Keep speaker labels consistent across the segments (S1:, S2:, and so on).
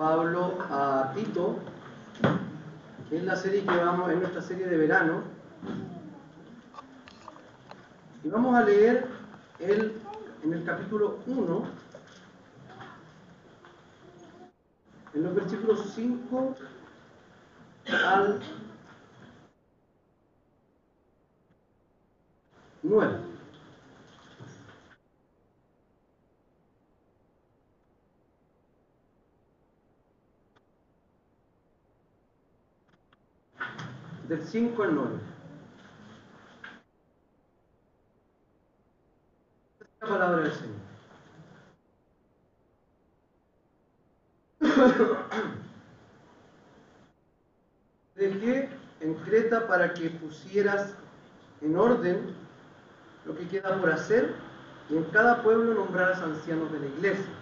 S1: Pablo a Tito, que es la serie que vamos, en nuestra serie de verano. Y vamos a leer el, en el capítulo 1, en los versículos 5 al 9. Del 5 al 9. La palabra del Señor. Dejé en Creta para que pusieras en orden lo que queda por hacer y en cada pueblo nombraras ancianos de la iglesia,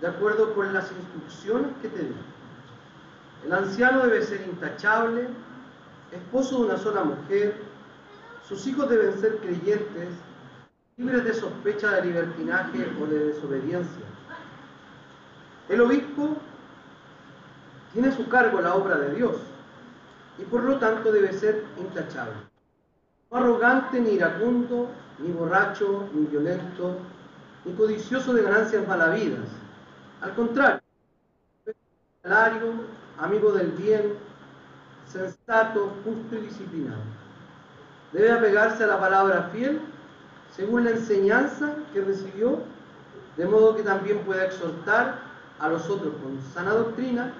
S1: de acuerdo con las instrucciones que te di. El anciano debe ser intachable, esposo de una sola mujer, sus hijos deben ser creyentes, libres de sospecha de libertinaje o de desobediencia. El obispo tiene a su cargo la obra de Dios y por lo tanto debe ser intachable. No arrogante, ni iracundo, ni borracho, ni violento, ni codicioso de ganancias malavidas. Al contrario, salario, amigo del bien, sensato, justo y disciplinado. Debe apegarse a la palabra fiel según la enseñanza que recibió, de modo que también pueda exhortar a los otros con sana doctrina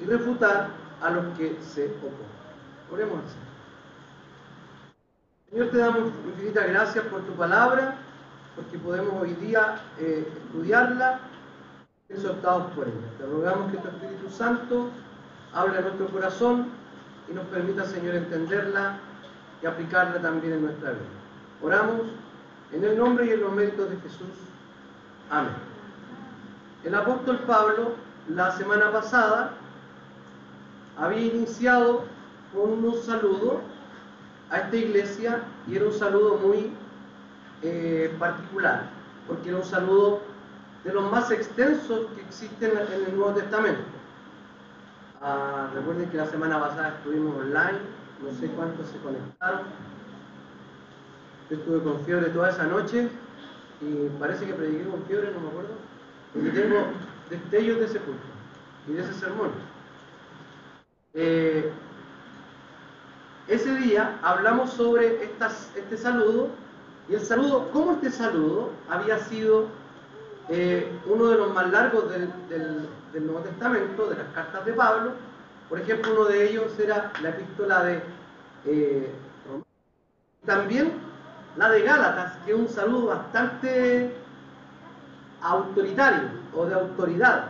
S1: y refutar a los que se oponen. Oremos Señor. Señor, te damos infinitas gracias por tu palabra, porque podemos hoy día eh, estudiarla, exhortados por ella. Te rogamos que tu Espíritu Santo hable a nuestro corazón y nos permita, Señor, entenderla y aplicarla también en nuestra vida. Oramos en el nombre y en los méritos de Jesús. Amén. El apóstol Pablo, la semana pasada, había iniciado con unos saludos a esta iglesia y era un saludo muy eh, particular, porque era un saludo de los más extensos que existen en el Nuevo Testamento. Ah, recuerden que la semana pasada estuvimos online, no sé cuántos se conectaron. Yo estuve con fiebre toda esa noche y parece que prediqué con fiebre, no me acuerdo, porque tengo destellos de ese culto y de ese sermón. Eh, ese día hablamos sobre este saludo y el saludo, como este saludo había sido eh, uno de los más largos del, Nuevo Testamento, de las cartas de Pablo. Por ejemplo, uno de ellos era la epístola de eh, También la de Gálatas, que es un saludo bastante autoritario o de autoridad.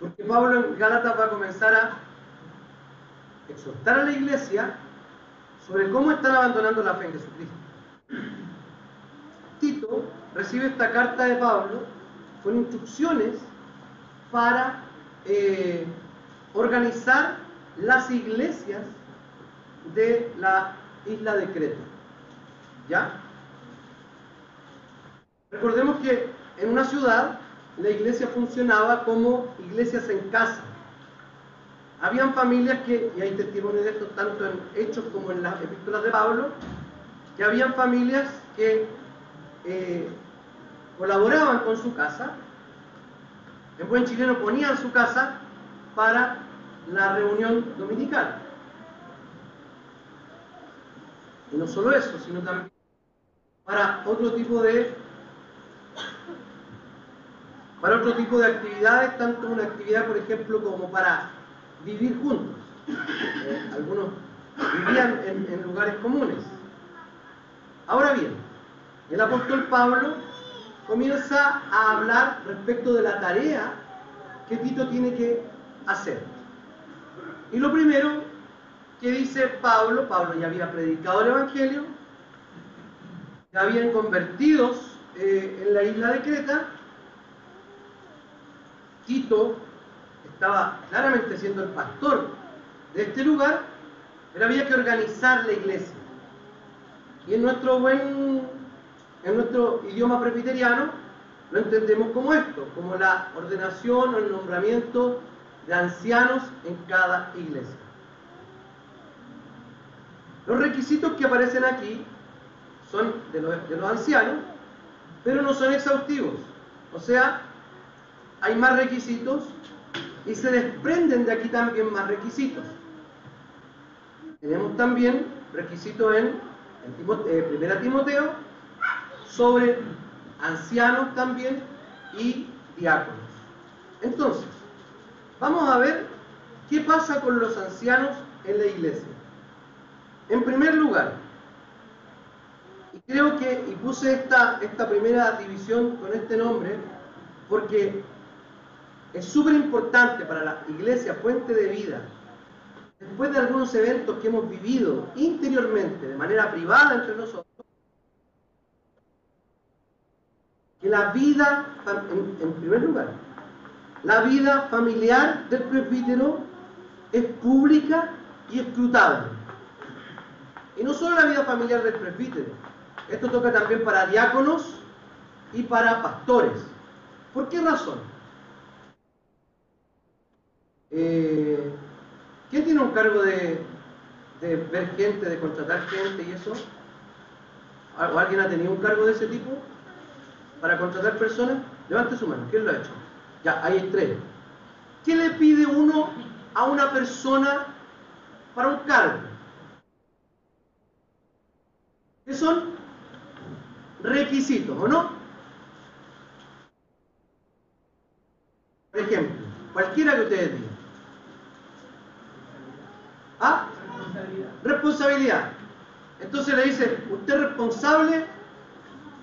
S1: Porque Pablo en Gálatas va a comenzar a exhortar a la iglesia sobre cómo están abandonando la fe en Jesucristo. Tito recibe esta carta de Pablo con instrucciones para eh, organizar las iglesias de la isla de Creta. ¿Ya? Recordemos que en una ciudad la iglesia funcionaba como iglesias en casa. Habían familias que, y hay testimonios de esto tanto en Hechos como en las epístolas de Pablo, que habían familias que eh, colaboraban con su casa, en buen chileno ponían su casa para la reunión dominical. Y no solo eso, sino también para otro tipo de para otro tipo de actividades, tanto una actividad, por ejemplo, como para vivir juntos. Eh, algunos vivían en, lugares comunes. Ahora bien, el apóstol Pablo comienza a hablar respecto de la tarea que Tito tiene que hacer. Y lo primero que dice Pablo, Pablo ya había predicado el Evangelio, ya habían convertidos eh, en la isla de Creta, Tito estaba claramente siendo el pastor de este lugar, pero había que organizar la iglesia. Y en nuestro buen, en nuestro idioma presbiteriano, lo entendemos como esto, como la ordenación o el nombramiento de ancianos en cada iglesia. Los requisitos que aparecen aquí son de los, ancianos, pero no son exhaustivos. O sea, hay más requisitos y se desprenden de aquí también más requisitos. Tenemos también requisitos en, en Primera Timoteo sobre ancianos también y diáconos. Entonces, vamos a ver qué pasa con los ancianos en la iglesia. En primer lugar, y creo que, y puse esta, esta primera división con este nombre, porque es súper importante para la iglesia fuente de vida, después de algunos eventos que hemos vivido interiormente, de manera privada entre nosotros, que la vida, en, primer lugar, la vida familiar del presbítero es pública y escrutable. Y no solo la vida familiar del presbítero, esto toca también para diáconos y para pastores. ¿Por qué razón? Eh, ¿Quién tiene un cargo de, de ver gente, de contratar gente y eso? ¿O alguien ha tenido un cargo de ese tipo? Para contratar personas? Levante su mano. ¿Quién lo ha hecho? Ya, ahí tres. ¿Qué le pide uno a una persona para un cargo? ¿Qué son? Requisitos, ¿o no? Por ejemplo, cualquiera que ustedes digan. ¿Ah? Responsabilidad. Responsabilidad. Entonces le dice, usted es responsable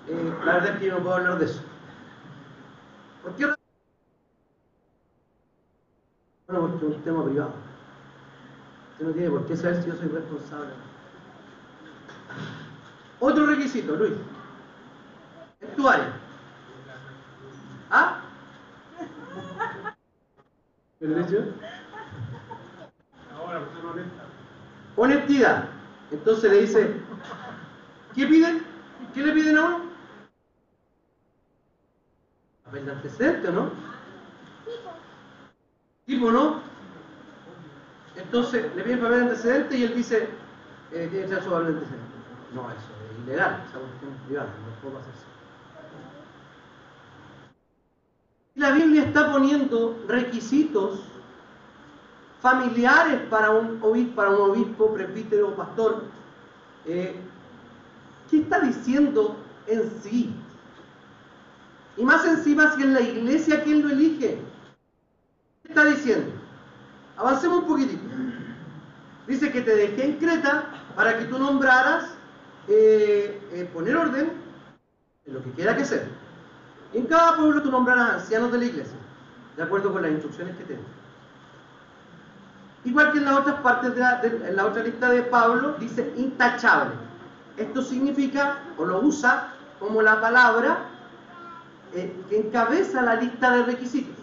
S1: eh, la verdad es que yo no puedo hablar de eso. ¿Por qué? Bueno, porque es un tema privado. Usted no tiene por qué saber si yo soy responsable. Otro requisito, Luis. Es tu área. ¿Ah? ¿Qué le dicho? Ahora, no honesta. Honestidad. Entonces le dice, ¿qué piden? ¿Qué le piden a uno? De antecedente, ¿no? Tipo, ¿no? Entonces le piden papel de antecedente y él dice, eh, tiene que ser su papel de antecedente. No, eso es ilegal, esa cuestión es privada, no puedo hacerse. La Biblia está poniendo requisitos familiares para un obispo, para un obispo presbítero o pastor. Eh, ¿Qué está diciendo en sí? Y más encima si es la iglesia quien lo elige. ¿Qué está diciendo? Avancemos un poquitito. Dice que te dejé en Creta para que tú nombraras, eh, eh, poner orden en lo que quiera que sea. En cada pueblo tú nombrarás ancianos de la iglesia, de acuerdo con las instrucciones que tengo. Igual que en las otras partes de la, en la otra lista de Pablo, dice intachable. Esto significa, o lo usa como la palabra que encabeza la lista de requisitos.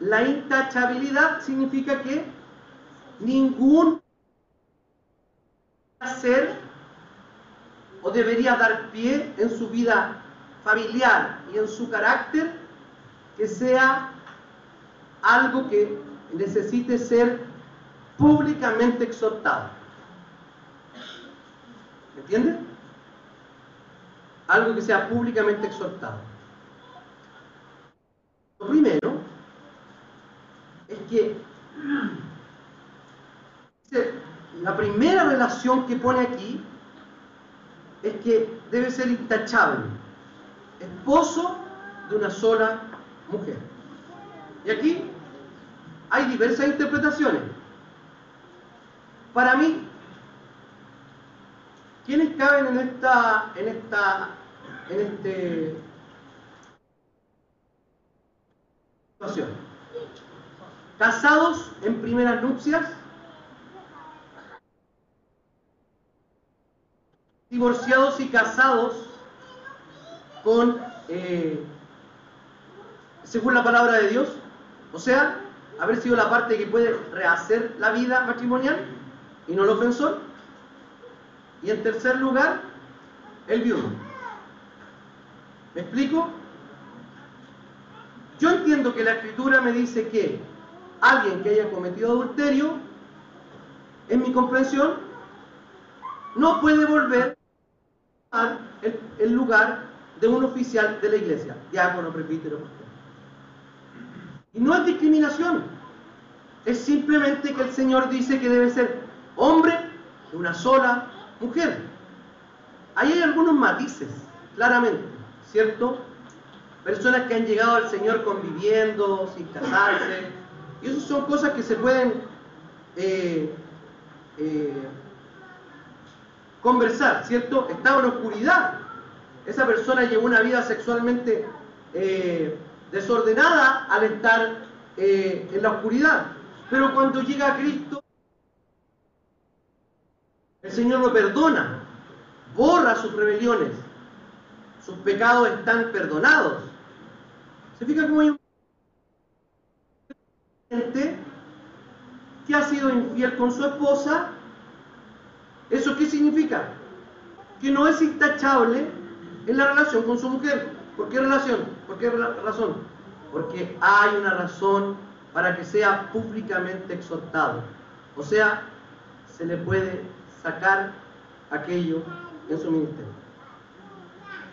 S1: La intachabilidad significa que ningún ser o debería dar pie en su vida familiar y en su carácter que sea algo que necesite ser públicamente exhortado. ¿Me entiendes? Algo que sea públicamente exhortado. Lo primero es que la primera relación que pone aquí es que debe ser intachable, esposo de una sola mujer. Y aquí hay diversas interpretaciones. Para mí, ¿quiénes caben en esta, en esta este situación. Casados en primeras nupcias, divorciados y casados con, eh, según la palabra de Dios, o sea, haber sido la parte que puede rehacer la vida matrimonial y no el ofensor. Y en tercer lugar, el viudo. ¿Me explico? Yo entiendo que la escritura me dice que alguien que haya cometido adulterio, en mi comprensión, no puede volver a el, lugar de un oficial de la iglesia, diácono, presbítero, Y no es discriminación, es simplemente que el Señor dice que debe ser hombre de una sola mujer. Ahí hay algunos matices, claramente, ¿cierto? Personas que han llegado al Señor conviviendo, sin casarse. Y eso son cosas que se pueden eh, eh, conversar, ¿cierto? Estaba en oscuridad. Esa persona llevó una vida sexualmente eh, desordenada al estar en la oscuridad. Pero cuando llega a Cristo, el Señor lo perdona, borra sus rebeliones, sus pecados están perdonados. ¿Se fija cómo hay un que ha sido infiel con su esposa? ¿Eso qué significa? Que no es intachable en la relación con su mujer. ¿Por qué relación? ¿Por qué razón? Porque hay una razón para que sea públicamente exhortado. O sea, se le puede sacar aquello en su ministerio.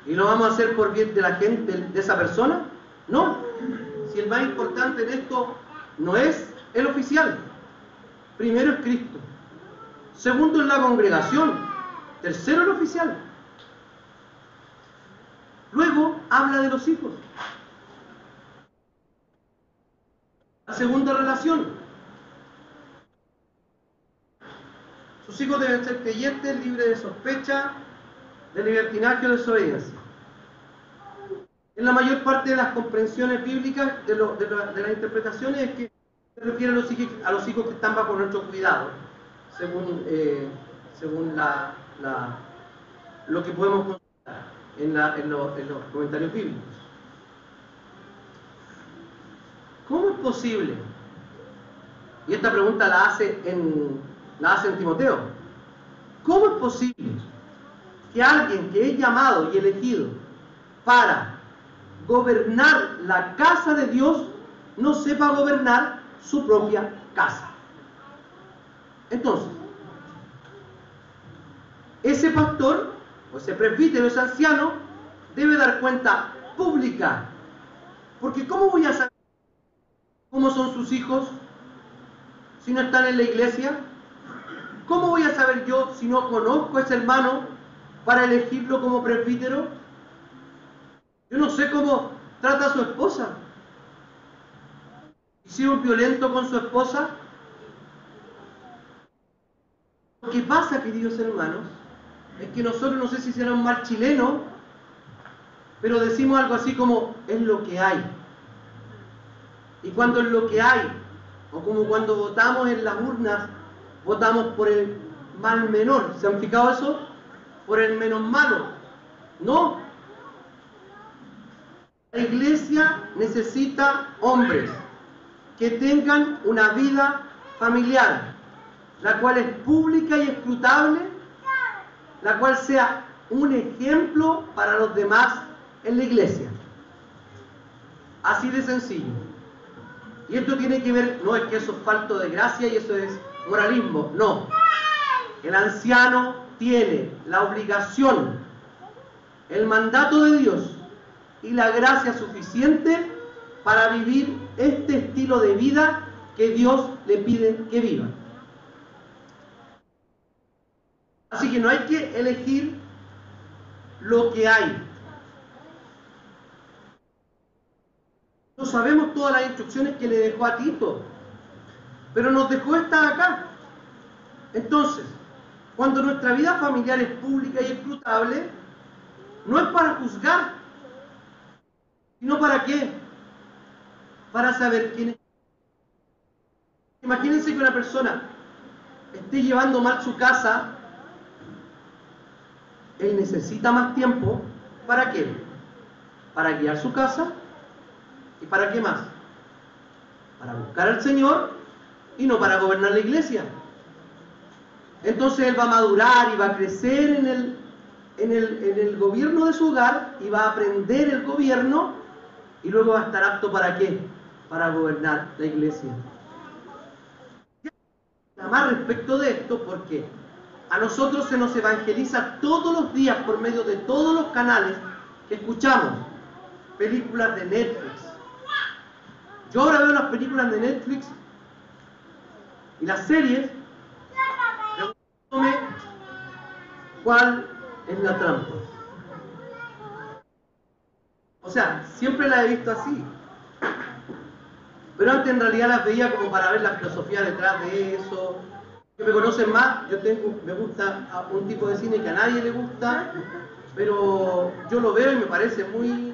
S1: ¿Y lo vamos a hacer por bien de la gente, de esa persona? No, si el más importante en esto no es el oficial, primero es Cristo, segundo es la congregación, tercero el oficial. Luego habla de los hijos. La segunda relación. Sus hijos deben ser creyentes, libres de sospecha, de libertinaje o de desobediencia en la mayor parte de las comprensiones bíblicas, de, las interpretaciones, es que se refiere a los, hijos, que están bajo nuestro cuidado, según, eh, lo que podemos constatar en, los comentarios bíblicos. ¿Cómo es posible? Y esta pregunta la hace en, la hace en Timoteo. ¿Cómo es posible que alguien que es llamado y elegido para gobernar la casa de Dios, no sepa gobernar su propia casa. Entonces, ese pastor o ese presbítero, ese anciano, debe dar cuenta pública. Porque ¿cómo voy a saber cómo son sus hijos si no están en la iglesia? ¿Cómo voy a saber yo si no conozco a ese hermano para elegirlo como presbítero? Yo no sé cómo trata a su esposa. Si es un violento con su esposa. Lo que pasa, queridos hermanos, es que nosotros no sé si será un mal chileno, pero decimos algo así como es lo que hay. Y cuando es lo que hay, o como cuando votamos en las urnas, votamos por el mal menor. ¿Se han fijado eso? Por el menos malo. No, la iglesia necesita hombres que tengan una vida familiar, la cual es pública y escrutable, la cual sea un ejemplo para los demás en la iglesia. Así de sencillo. Y esto tiene que ver, no es que eso es falto de gracia y eso es moralismo, no. El anciano tiene la obligación, el mandato de Dios y la gracia suficiente para vivir este estilo de vida que Dios le pide que viva. Así que no hay que elegir lo que hay. No sabemos todas las instrucciones que le dejó a Tito, pero nos dejó esta acá. Entonces, cuando nuestra vida familiar es pública y escrutable, no es para juzgar, ¿Sino para qué? Para saber quién es. Imagínense que una persona esté llevando mal su casa, él necesita más tiempo. ¿Para qué? Para guiar su casa. ¿Y para qué más? Para buscar al Señor y no para gobernar la iglesia. Entonces él va a madurar y va a crecer en el, en el, en el gobierno de su hogar y va a aprender el gobierno y luego va a estar apto para qué? Para gobernar la iglesia. Nada más respecto de esto, porque a nosotros se nos evangeliza todos los días por medio de todos los canales que escuchamos. Películas de Netflix. Yo ahora veo las películas de Netflix y las series cuál es la trampa. O sea, siempre la he visto así. Pero antes en realidad las veía como para ver la filosofía detrás de eso. Que me conocen más, yo tengo, me gusta un tipo de cine que a nadie le gusta, pero yo lo veo y me parece muy...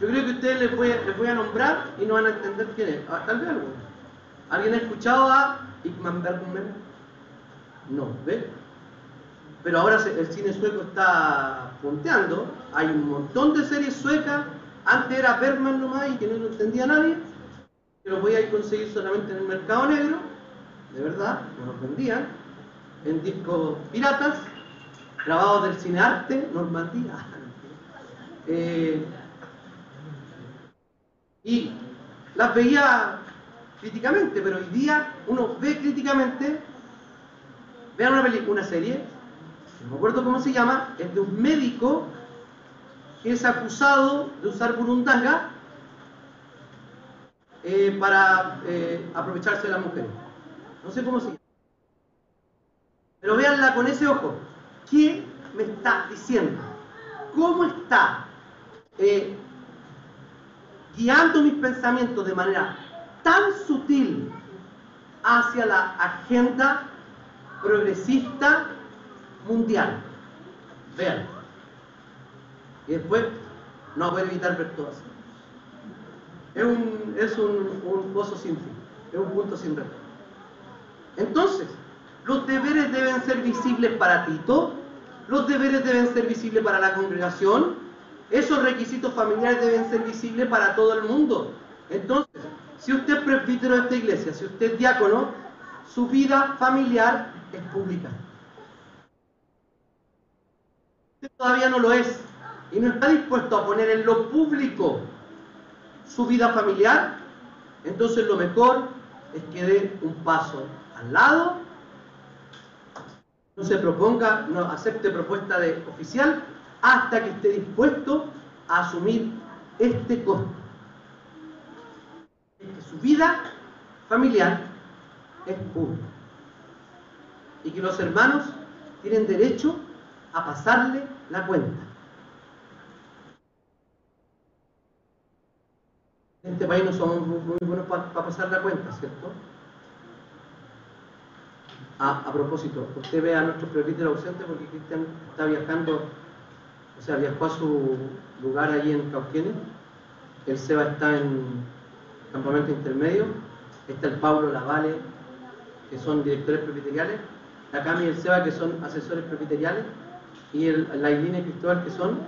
S1: Yo creo que ustedes les voy, a, nombrar y no van a entender quién es. Ah, tal vez alguno. ¿Alguien ha escuchado a Igman Bergman? No, ¿ve? Pero ahora el cine sueco está punteando. Hay un montón de series suecas. Antes era Bergman nomás y que no lo entendía nadie. Que los voy a ir a conseguir solamente en el mercado negro. De verdad, no los vendían. En discos piratas. Grabados del cinearte, Normandía. Eh, y las veía críticamente, pero hoy día uno ve críticamente, vean una una serie, no me acuerdo cómo se llama, es de un médico que es acusado de usar burundanga eh, para eh, aprovecharse de las mujeres. No sé cómo se llama. Pero véanla con ese ojo. ¿Qué me está diciendo? ¿Cómo está eh, guiando mis pensamientos de manera tan sutil hacia la agenda progresista mundial. Vean. Y después no puede evitar ver todo. Es un, es un, un pozo sin fin, es un punto sin retorno. Entonces, los deberes deben ser visibles para Tito, los deberes deben ser visibles para la congregación, esos requisitos familiares deben ser visibles para todo el mundo. Entonces, si usted es presbítero de esta iglesia, si usted es diácono, su vida familiar es pública. Todavía no lo es y no está dispuesto a poner en lo público su vida familiar, entonces lo mejor es que dé un paso al lado, no se proponga, no acepte propuesta de oficial hasta que esté dispuesto a asumir este costo. que su vida familiar es pública y que los hermanos tienen derecho a pasarle la cuenta. En este país no somos muy buenos para pasar la cuenta, ¿cierto? A propósito, usted ve a nuestro presbítero ausente porque Cristian está viajando, o sea, viajó a su lugar allí en Cauquenes. El Seba está en campamento intermedio. Está el Pablo Lavale, que son directores presbiteriales. La Cami y el Seba, que son asesores presbiteriales. Y el, la Ilina y que son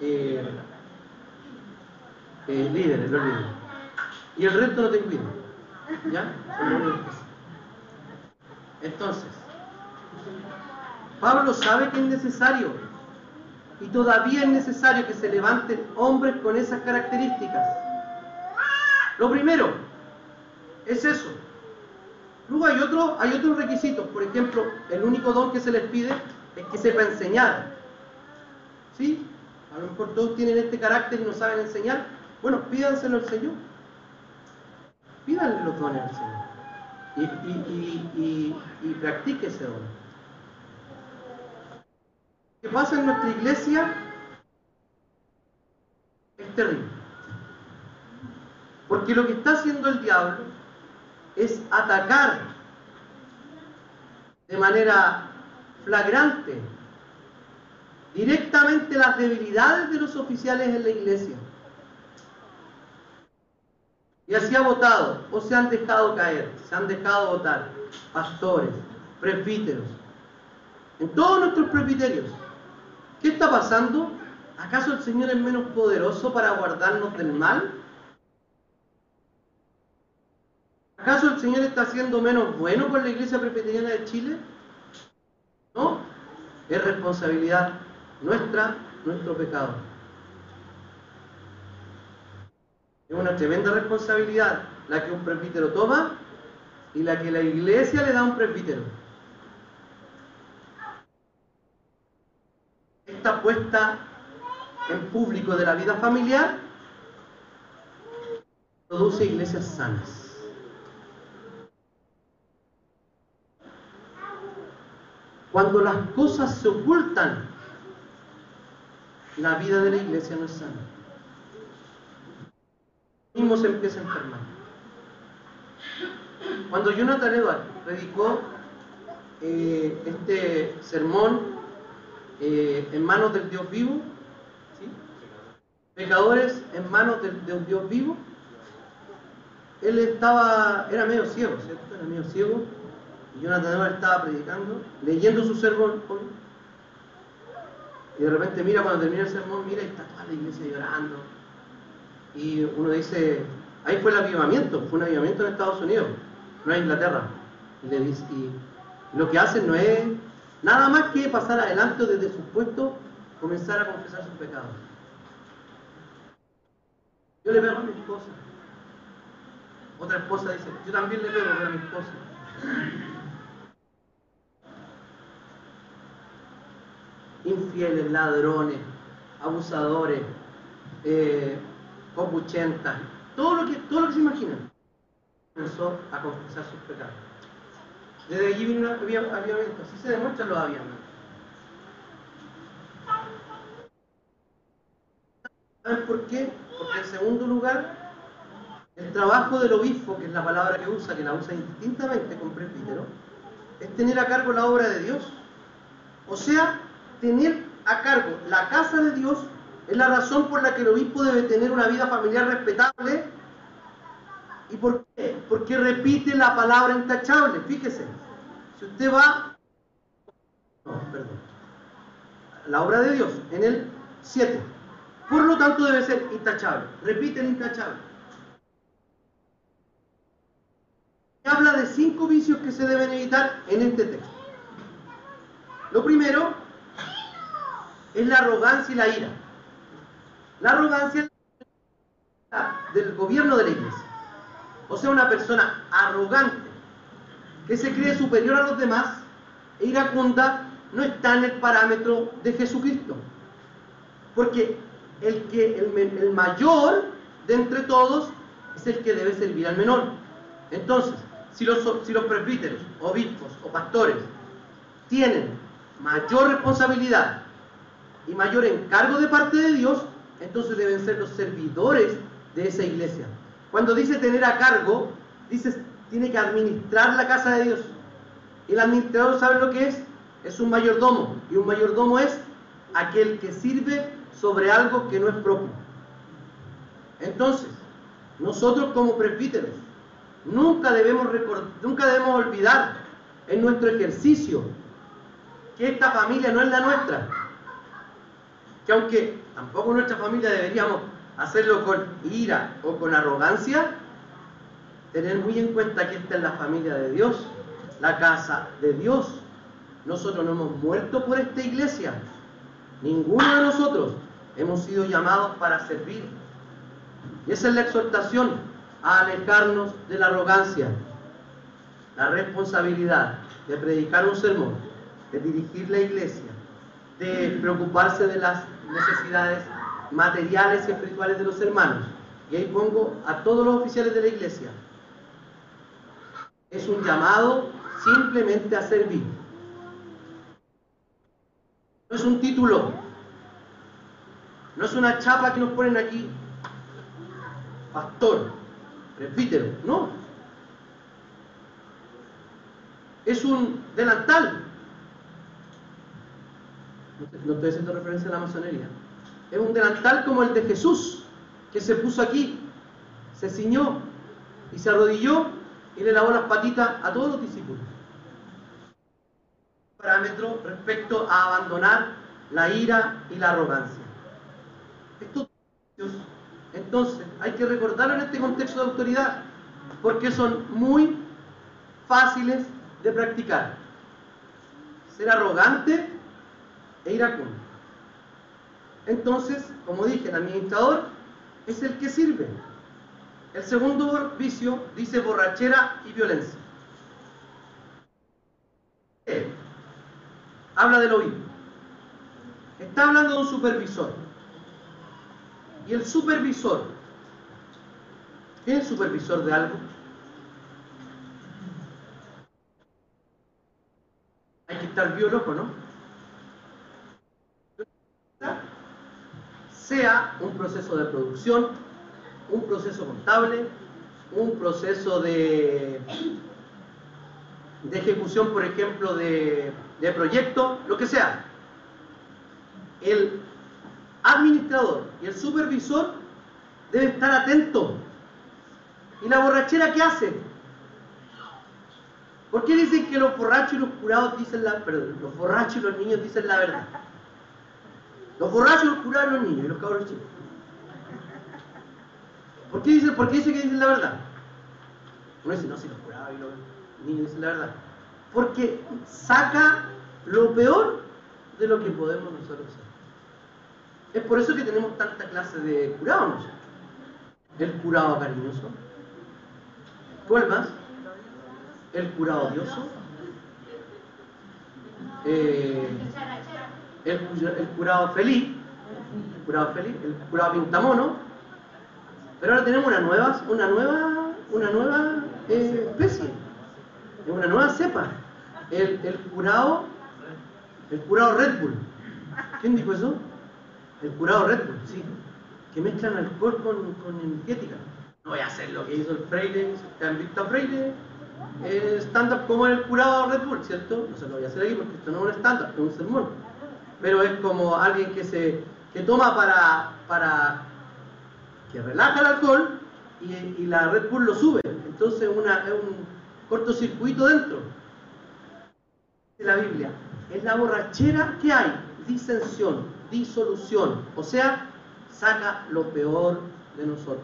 S1: eh, eh, líderes, los líderes. Y el resto no tengo idea. ¿Ya? Entonces, Pablo sabe que es necesario y todavía es necesario que se levanten hombres con esas características. Lo primero es eso. Luego hay, otro, hay otros requisitos. Por ejemplo, el único don que se les pide es que sepa enseñar. ¿Sí? A lo mejor todos tienen este carácter y no saben enseñar. Bueno, pídanselo al Señor. Pídanle los dones al Señor y, y, y, practique ese don. ¿Qué pasa en nuestra iglesia? Es terrible. Porque lo que está haciendo el diablo es atacar de manera flagrante directamente las debilidades de los oficiales en la iglesia. Y así ha votado, o se han dejado caer, se han dejado votar pastores, presbíteros, en todos nuestros presbiterios. ¿Qué está pasando? ¿Acaso el Señor es menos poderoso para guardarnos del mal? ¿Acaso el Señor está siendo menos bueno con la Iglesia Presbiteriana de Chile? Es responsabilidad nuestra, nuestro pecado. Es una tremenda responsabilidad la que un presbítero toma y la que la iglesia le da a un presbítero. Esta puesta en público de la vida familiar produce iglesias sanas. Cuando las cosas se ocultan, la vida de la iglesia no es sana. Mismo se empieza a enfermar. Cuando Jonathan Edwards predicó eh, este sermón eh, en manos del Dios vivo, pecadores en manos del, de un Dios vivo, él estaba, era medio ciego, ¿cierto? Era medio ciego y Jonathan Edwards estaba predicando, leyendo su sermón, y de repente mira cuando termina el sermón, mira y está toda la iglesia llorando. Y uno dice, ahí fue el avivamiento, fue un avivamiento en Estados Unidos, no en Inglaterra. Y lo que hacen no es nada más que pasar adelante desde su puesto, comenzar a confesar sus pecados. Yo le pego a mi esposa. Otra esposa dice, yo también le pego a mi esposa. Infieles, ladrones, abusadores, eh, copuchentas, todo lo, que, todo lo que se imaginan, comenzó a confesar sus pecados. Desde allí vino avivamiento, así se demuestran los avivamientos. ¿Saben por qué? Porque en segundo lugar, el trabajo del obispo, que es la palabra que usa, que la usa indistintamente con presbítero, es tener a cargo la obra de Dios. O sea, tener a cargo la casa de Dios es la razón por la que el obispo debe tener una vida familiar respetable. ¿Y por qué? Porque repite la palabra intachable. Fíjese, si usted va... No, perdón. La obra de Dios, en el 7. Por lo tanto debe ser intachable. Repite el intachable. Habla de cinco vicios que se deben evitar en este texto. Lo primero es la arrogancia y la ira. La arrogancia del gobierno de la iglesia. O sea, una persona arrogante que se cree superior a los demás e iracunda no está en el parámetro de Jesucristo. Porque el, que, el, mayor de entre todos es el que debe servir al menor. Entonces, si los, si los presbíteros, obispos o pastores tienen mayor responsabilidad y mayor encargo de parte de Dios, entonces deben ser los servidores de esa iglesia. Cuando dice tener a cargo, dice tiene que administrar la casa de Dios. El administrador sabe lo que es, es un mayordomo. Y un mayordomo es aquel que sirve sobre algo que no es propio. Entonces, nosotros como presbíteros, nunca debemos, nunca debemos olvidar en nuestro ejercicio que esta familia no es la nuestra, que aunque tampoco nuestra familia deberíamos hacerlo con ira o con arrogancia, tener muy en cuenta que esta es la familia de Dios, la casa de Dios. Nosotros no hemos muerto por esta iglesia. Ninguno de nosotros hemos sido llamados para servir. Y esa es la exhortación a alejarnos de la arrogancia, la responsabilidad de predicar un sermón, de dirigir la iglesia, de preocuparse de las necesidades materiales y espirituales de los hermanos. Y ahí pongo a todos los oficiales de la iglesia. Es un llamado simplemente a servir. No es un título. No es una chapa que nos ponen aquí. Pastor, presbítero. No. Es un delantal no estoy haciendo referencia a la masonería, es un delantal como el de Jesús, que se puso aquí, se ciñó y se arrodilló y le lavó las patitas a todos los discípulos. Parámetro respecto a abandonar la ira y la arrogancia. Estos entonces hay que recordarlo en este contexto de autoridad, porque son muy fáciles de practicar. Ser arrogante e iracundo. entonces, como dije, el administrador es el que sirve. El segundo vicio dice borrachera y violencia. Habla del obispo. Está hablando de un supervisor. Y el supervisor, ¿quién es supervisor de algo? Hay que estar biólogo, ¿no? Sea un proceso de producción, un proceso contable, un proceso de, de ejecución, por ejemplo, de, de proyecto, lo que sea. El administrador y el supervisor deben estar atentos. ¿Y la borrachera qué hace? ¿Por qué dicen que los borrachos y los curados dicen la perdón, los borrachos y los niños dicen la verdad? Los borrachos, curados y los niños y los cabros chicos. ¿Por qué dicen, por qué dicen que dicen la verdad? Uno dice, no, si los curados y los niños dicen la verdad. Porque saca lo peor de lo que podemos nosotros ser. Es por eso que tenemos tanta clase de curados nosotros. El curado cariñoso. ¿Cuál más? El curado odioso. Eh, el, el, curado feliz. El curado feliz. El curado pintamono. Pero ahora tenemos una nueva, una nueva, una nueva eh, especie. Una nueva cepa. El, el curado, el curado Red Bull. ¿Quién dijo eso? El curado Red Bull, sí. Que mezclan alcohol con, con energética. No voy a hacer lo que hizo el Freire, ¿te han visto a Freire? Eh, stand-up como el curado Red Bull, ¿cierto? No se lo voy a hacer aquí porque esto no es un stand-up, es un sermón. Pero es como alguien que se que toma para, para que relaja el alcohol y, y la Red Bull lo sube. Entonces una, es un cortocircuito dentro. La Biblia es la borrachera que hay, disensión, disolución, o sea, saca lo peor de nosotros.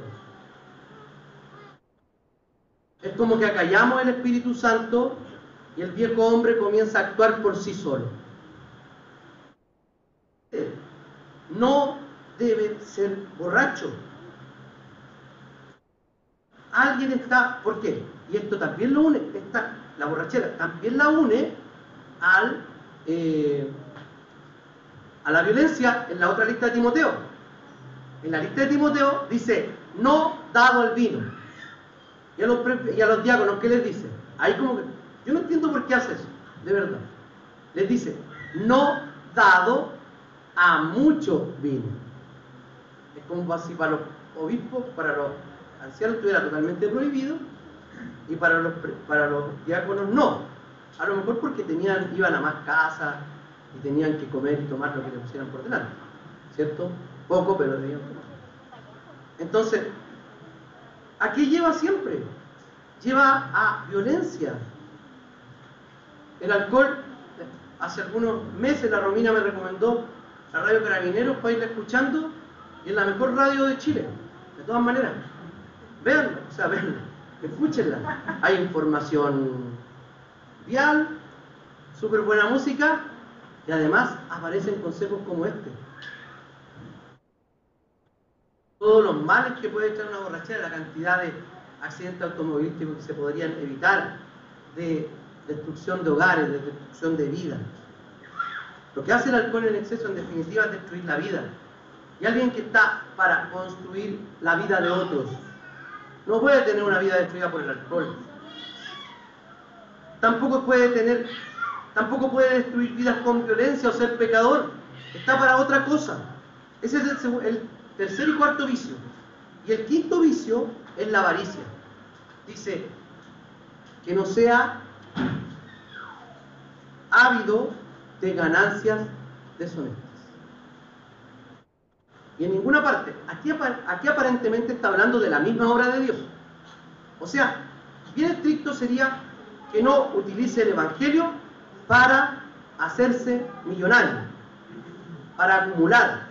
S1: Es como que acallamos el Espíritu Santo y el viejo hombre comienza a actuar por sí solo. No debe ser borracho. Alguien está, ¿por qué? Y esto también lo une, esta, la borrachera también la une al eh, a la violencia en la otra lista de Timoteo. En la lista de Timoteo dice, no dado al vino. Y a los, y a los diáconos, ¿qué les dice? Ahí como que, yo no entiendo por qué hace eso, de verdad. Les dice, no dado a mucho vino. Es como si para los obispos, para los ancianos estuviera totalmente prohibido y para los, para los diáconos no. A lo mejor porque tenían, iban a más casas, y tenían que comer y tomar lo que le pusieran por delante. ¿Cierto? Poco, pero debían tomar. Entonces, ¿a qué lleva siempre? Lleva a violencia. El alcohol, hace algunos meses la Romina me recomendó la radio Carabineros para irla escuchando y la mejor radio de Chile, de todas maneras. Veanla, o sea, veanla, escúchenla. Hay información vial, súper buena música y además aparecen consejos como este. Todos los males que puede echar una borrachera, la cantidad de accidentes automovilísticos que se podrían evitar, de destrucción de hogares, de destrucción de vida. Lo que hace el alcohol en exceso en definitiva es destruir la vida. Y alguien que está para construir la vida de otros no puede tener una vida destruida por el alcohol. Tampoco puede tener Tampoco puede destruir vidas con violencia o ser pecador. Está para otra cosa. Ese es el, tercer y cuarto vicio. Y el quinto vicio es la avaricia. Dice que no sea ávido de ganancias deshonestas. Y en ninguna parte, aquí, aquí aparentemente está hablando de la misma obra de Dios. O sea, bien estricto sería que no utilice el Evangelio para hacerse millonario, para acumular.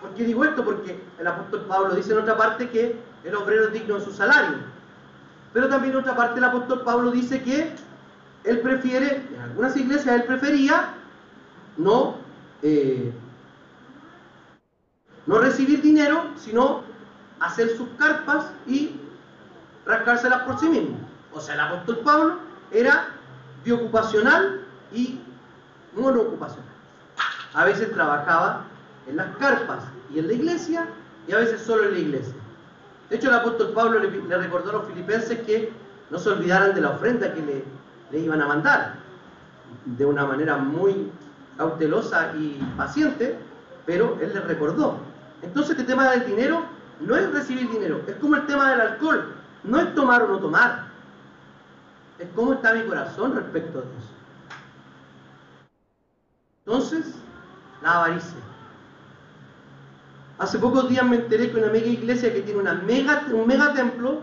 S1: ¿Por qué digo esto? Porque el apóstol Pablo dice en otra parte que el obrero es digno de su salario. Pero también en otra parte el apóstol Pablo dice que él prefiere, en algunas iglesias él prefería no eh, no recibir dinero, sino hacer sus carpas y rascárselas por sí mismo. O sea, el apóstol Pablo era biocupacional y monoocupacional. A veces trabajaba en las carpas y en la iglesia y a veces solo en la iglesia. De hecho, el apóstol Pablo le, recordó a los filipenses que no se olvidaran de la ofrenda que le, le iban a mandar, de una manera muy cautelosa y paciente, pero él les recordó. Entonces, este tema del dinero no es recibir dinero, es como el tema del alcohol, no es tomar o no tomar, es cómo está mi corazón respecto a eso. Entonces, la avaricia. Hace pocos días me enteré que una mega iglesia que tiene mega, un mega templo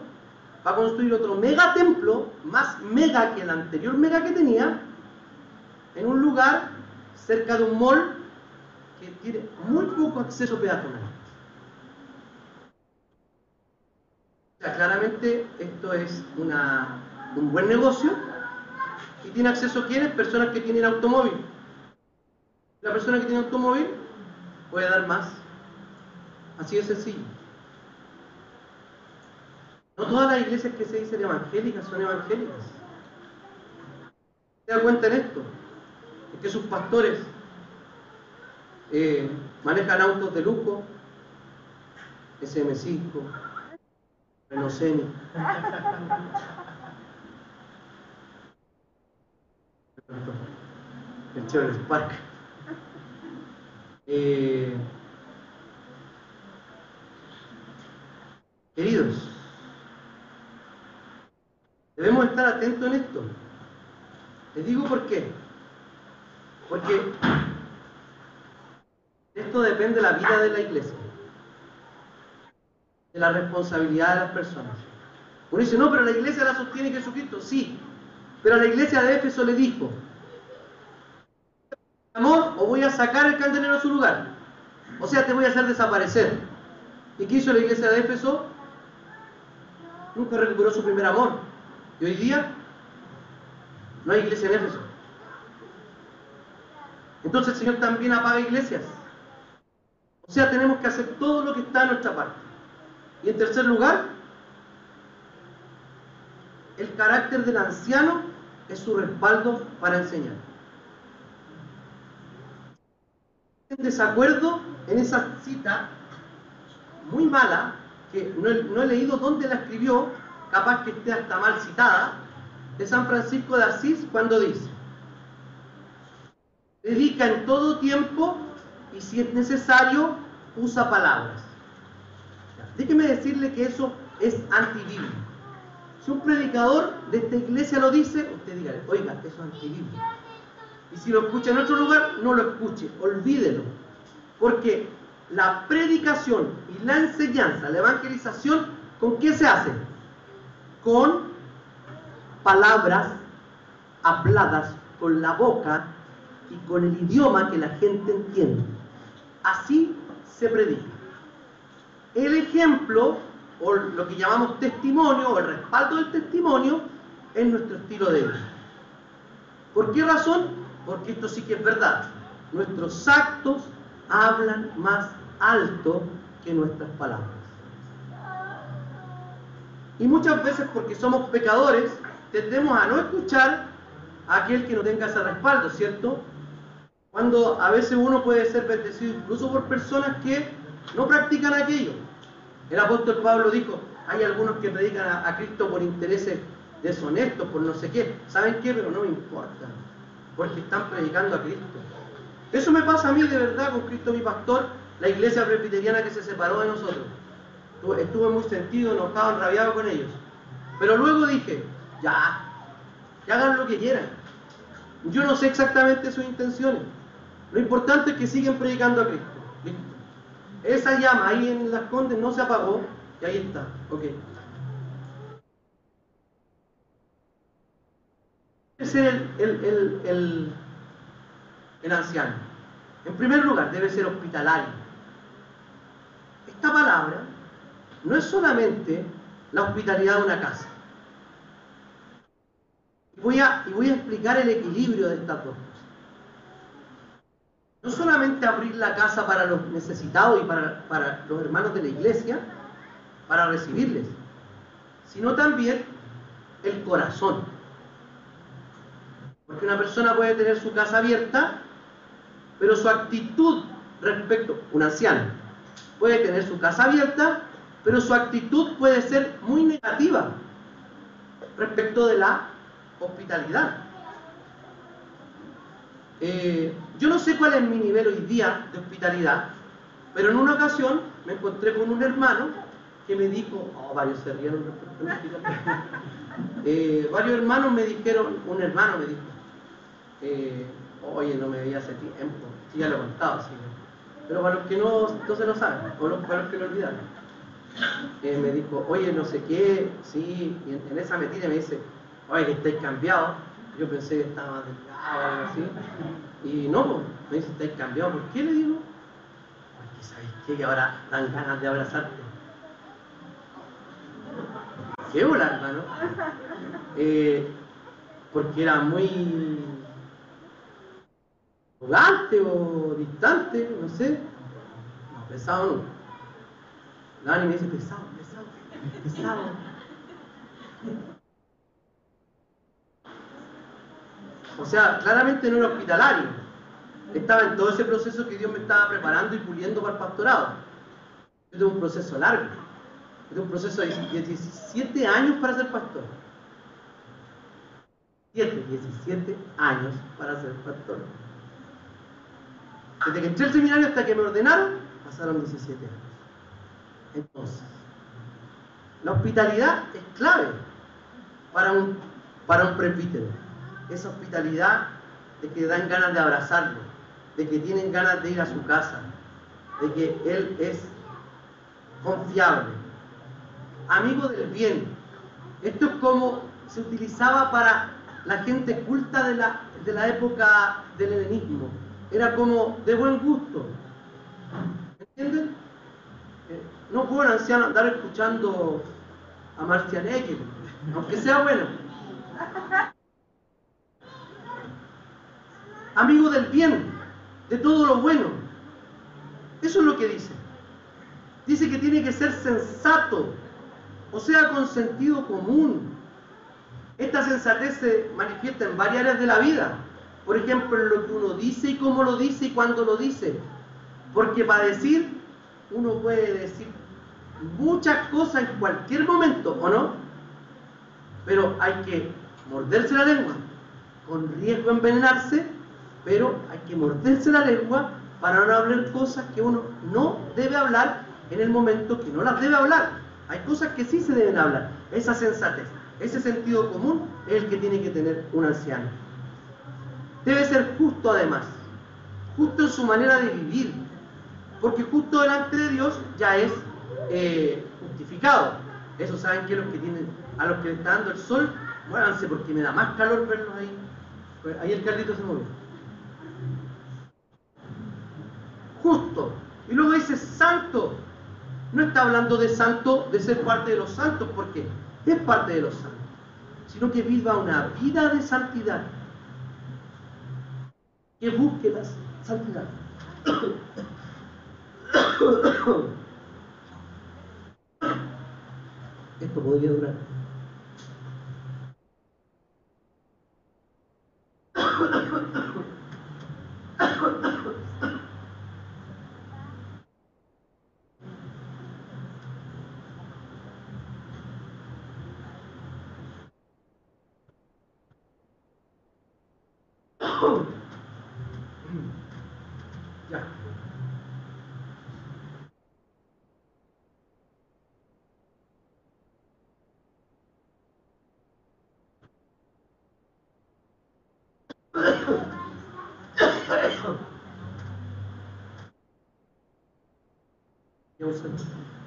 S1: va a construir otro mega templo, más mega que el anterior mega que tenía, en un lugar cerca de un mall que tiene muy poco acceso peatonal. O sea, claramente esto es un buen negocio y tiene acceso quienes? Personas que tienen automóvil. La persona que tiene automóvil puede dar más. Así de sencillo. No todas las iglesias que se dicen evangélicas son evangélicas. ¿Se da cuenta en esto? Es que sus pastores eh, manejan autos de lujo, SM5, Renault. El Chevrolet Spark. Eh, queridos, debemos estar atentos en esto. Les digo por qué. Porque esto depende de la vida de la iglesia, de la responsabilidad de las personas. Uno dice, no, pero la iglesia la sostiene Jesucristo. Sí, pero a la iglesia de Éfeso le dijo, amor, o voy a sacar el candelero de su lugar. O sea, te voy a hacer desaparecer. ¿Y qué hizo la iglesia de Éfeso? Nunca recuperó su primer amor. Y hoy día no hay iglesia en Éfeso. Entonces el Señor también apaga iglesias. O sea, tenemos que hacer todo lo que está en nuestra parte. Y en tercer lugar, el carácter del anciano es su respaldo para enseñar. En desacuerdo en esa cita muy mala, que no he, no he leído dónde la escribió, capaz que esté hasta mal citada, de San Francisco de Asís cuando dice, dedica en todo tiempo y si es necesario, usa palabras. Déjeme decirle que eso es antibíblico. Si un predicador de esta iglesia lo dice, usted diga, oiga, eso es antibíblico. Y si lo escucha en otro lugar, no lo escuche, olvídelo. Porque la predicación y la enseñanza, la evangelización, ¿con qué se hace? Con palabras habladas con la boca y con el idioma que la gente entiende. Así se predica. El ejemplo, o lo que llamamos testimonio, o el respaldo del testimonio, es nuestro estilo de vida. ¿Por qué razón? Porque esto sí que es verdad. Nuestros actos hablan más alto que nuestras palabras. Y muchas veces porque somos pecadores, tendemos a no escuchar a aquel que no tenga ese respaldo, ¿cierto? Cuando a veces uno puede ser bendecido incluso por personas que no practican aquello. El apóstol Pablo dijo, hay algunos que predican a, Cristo por intereses deshonestos, por no sé qué. ¿Saben qué? Pero no me importa, porque están predicando a Cristo. Eso me pasa a mí de verdad con Cristo mi pastor, la iglesia presbiteriana que se separó de nosotros. Estuve muy sentido, enojado, enrabiado con ellos. Pero luego dije, ya, que hagan lo que quieran. Yo no sé exactamente sus intenciones. Lo importante es que siguen predicando a Cristo. Esa llama ahí en las condes no se apagó y ahí está. Ok. Debe ser el, el anciano. En primer lugar, debe ser hospitalario. Esta palabra no es solamente la hospitalidad de una casa. Voy a, y voy a explicar el equilibrio de estas dos no solamente abrir la casa para los necesitados y para, para los hermanos de la iglesia, para recibirles, sino también el corazón. Porque una persona puede tener su casa abierta, pero su actitud respecto, un anciano, puede tener su casa abierta, pero su actitud puede ser muy negativa respecto de la hospitalidad. Eh, yo no sé cuál es mi nivel hoy día de hospitalidad, pero en una ocasión me encontré con un hermano que me dijo, oh, varios se rieron eh, varios hermanos me dijeron, un hermano me dijo, eh, oye, no me veía hace tiempo, sí, ya lo he contado, sí. pero para los que no, no se lo saben, o para los que lo olvidaron, me dijo, oye, no sé qué, sí, y en, esa metida me dice, oye, que estáis cambiado, yo pensé que estaba delgado así. Y no, pues, me dice, estáis cambiado. ¿Por qué le digo? Porque sabéis qué? que ahora dan ganas de abrazarte. Qué bola, hermano. Eh, porque era muy arrogante o distante, no sé. No, pesado no. Dani me dice, pesado, pesado, pesado. O sea, claramente no era hospitalario. Estaba en todo ese proceso que Dios me estaba preparando y puliendo para el pastorado. Yo tengo un proceso largo. Yo tengo un proceso de 17 años para ser pastor. 7, 17 años para ser pastor. Desde que entré al seminario hasta que me ordenaron, pasaron 17 años. Entonces, la hospitalidad es clave para un, para un presbítero esa hospitalidad de que dan ganas de abrazarlo, de que tienen ganas de ir a su casa, de que Él es confiable, amigo del bien. Esto es como se utilizaba para la gente culta de la, de la época del helenismo. Era como de buen gusto. ¿Entienden? Eh, no puedo un anciano andar escuchando a Marcianeque, aunque sea bueno amigo del bien, de todo lo bueno. Eso es lo que dice. Dice que tiene que ser sensato, o sea, con sentido común. Esta sensatez se manifiesta en varias áreas de la vida. Por ejemplo, en lo que uno dice y cómo lo dice y cuándo lo dice. Porque para decir, uno puede decir muchas cosas en cualquier momento, ¿o no? Pero hay que morderse la lengua con riesgo de envenenarse pero hay que morderse la lengua para no hablar cosas que uno no debe hablar en el momento que no las debe hablar. Hay cosas que sí se deben hablar. Esa sensatez, ese sentido común es el que tiene que tener un anciano. Debe ser justo además, justo en su manera de vivir, porque justo delante de Dios ya es eh, justificado. Eso saben que los que tienen, a los que está dando el sol, muévanse porque me da más calor verlos ahí. Pues ahí el Carlito se movió. justo. Y luego dice santo. No está hablando de santo, de ser parte de los santos, porque es parte de los santos, sino que viva una vida de santidad. Que busque la santidad. Esto podría durar. It's a big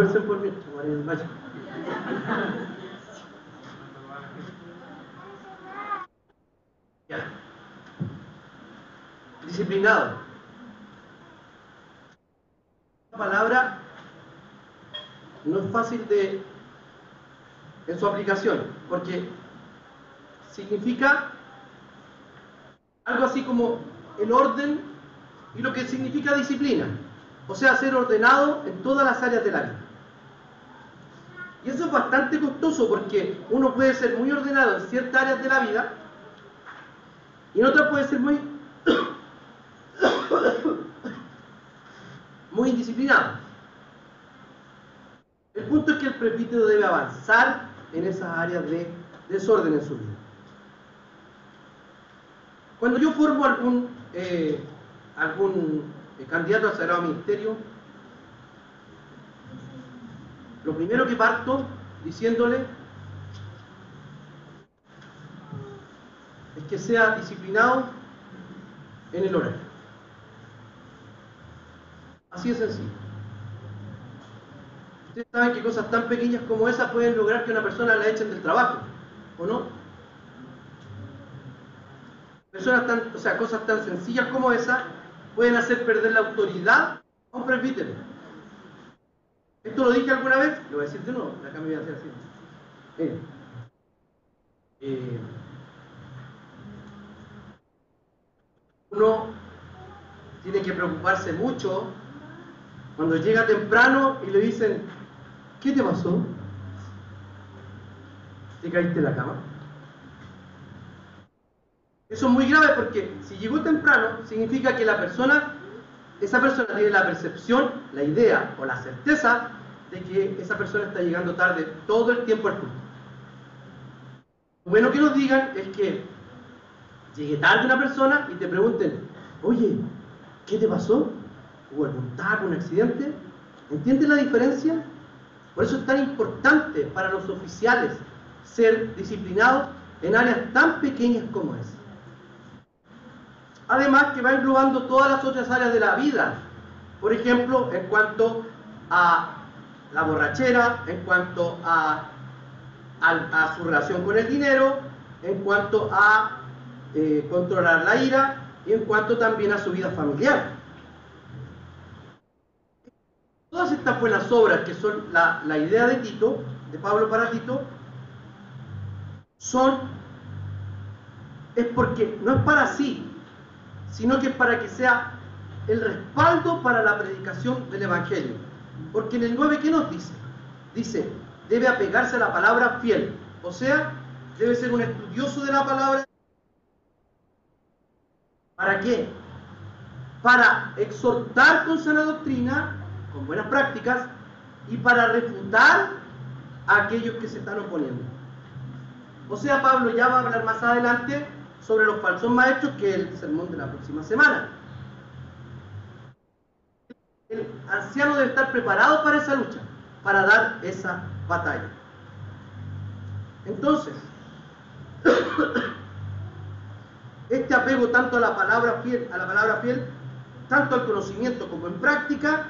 S1: Por Valle. Ya. Disciplinado. La palabra no es fácil de en su aplicación, porque significa algo así como el orden y lo que significa disciplina, o sea, ser ordenado en todas las áreas de la vida. Bastante costoso porque uno puede ser muy ordenado en ciertas áreas de la vida y en otras puede ser muy, muy indisciplinado. El punto es que el presbítero debe avanzar en esas áreas de desorden en su vida. Cuando yo formo algún, eh, algún eh, candidato al Sagrado Ministerio, lo primero que parto diciéndole es que sea disciplinado en el horario. Así es sencillo. Ustedes saben que cosas tan pequeñas como esas pueden lograr que una persona la echen del trabajo, ¿o no? Personas tan, o sea, cosas tan sencillas como esas pueden hacer perder la autoridad a un. ¿Esto lo dije alguna vez? Lo voy a decir de nuevo, acá me voy a hacer así. Eh, uno tiene que preocuparse mucho cuando llega temprano y le dicen, ¿qué te pasó? ¿Te caíste en la cama? Eso es muy grave porque si llegó temprano significa que la persona, esa persona tiene la percepción, la idea o la certeza de que esa persona está llegando tarde todo el tiempo al culto. Lo bueno que nos digan es que llegue tarde una persona y te pregunten, oye, ¿qué te pasó? ¿Hubo algún taco, un accidente? ¿Entiendes la diferencia? Por eso es tan importante para los oficiales ser disciplinados en áreas tan pequeñas como esa. Además que va englobando todas las otras áreas de la vida. Por ejemplo, en cuanto a la borrachera, en cuanto a, su relación con el dinero, en cuanto a eh, controlar la ira y en cuanto también a su vida familiar. Todas estas buenas obras que son la idea de Tito, de Pablo para Tito, son, es porque no es para sí, sino que para que sea el respaldo para la predicación del Evangelio. Porque en el 9, ¿qué nos dice? Dice, debe apegarse a la palabra fiel, o sea, debe ser un estudioso de la palabra. ¿Para qué? Para exhortar con sana doctrina, con buenas prácticas, y para refutar a aquellos que se están oponiendo. O sea, Pablo ya va a hablar más adelante sobre los falsos maestros, que es el sermón de la próxima semana. El anciano debe estar preparado para esa lucha, para dar esa batalla. Entonces, este apego tanto a la palabra fiel, a la palabra fiel, tanto al conocimiento como en práctica,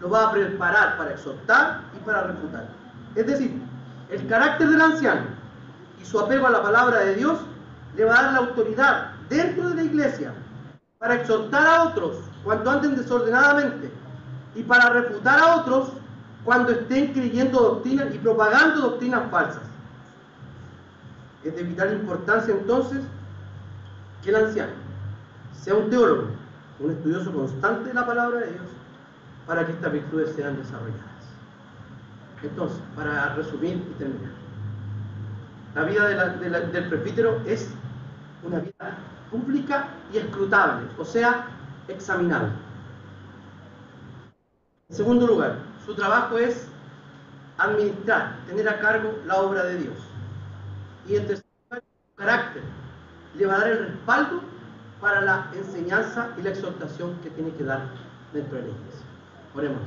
S1: lo va a preparar para exhortar y para refutar. Es decir, el carácter del anciano y su apego a la palabra de Dios le va a dar la autoridad dentro de la iglesia para exhortar a otros cuando anden desordenadamente y para refutar a otros cuando estén creyendo doctrinas y propagando doctrinas falsas. Es de vital importancia entonces que el anciano sea un teólogo, un estudioso constante de la palabra de Dios, para que estas virtudes sean desarrolladas. Entonces, para resumir y terminar, la vida del presbítero es una vida pública y escrutable, o sea, examinable. En segundo lugar, su trabajo es administrar, tener a cargo la obra de Dios. Y en tercer lugar, su carácter le va a dar el respaldo para la enseñanza y la exhortación que tiene que dar dentro de la iglesia. Oremos.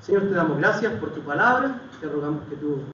S1: Señor, te damos gracias por tu palabra, te rogamos que tú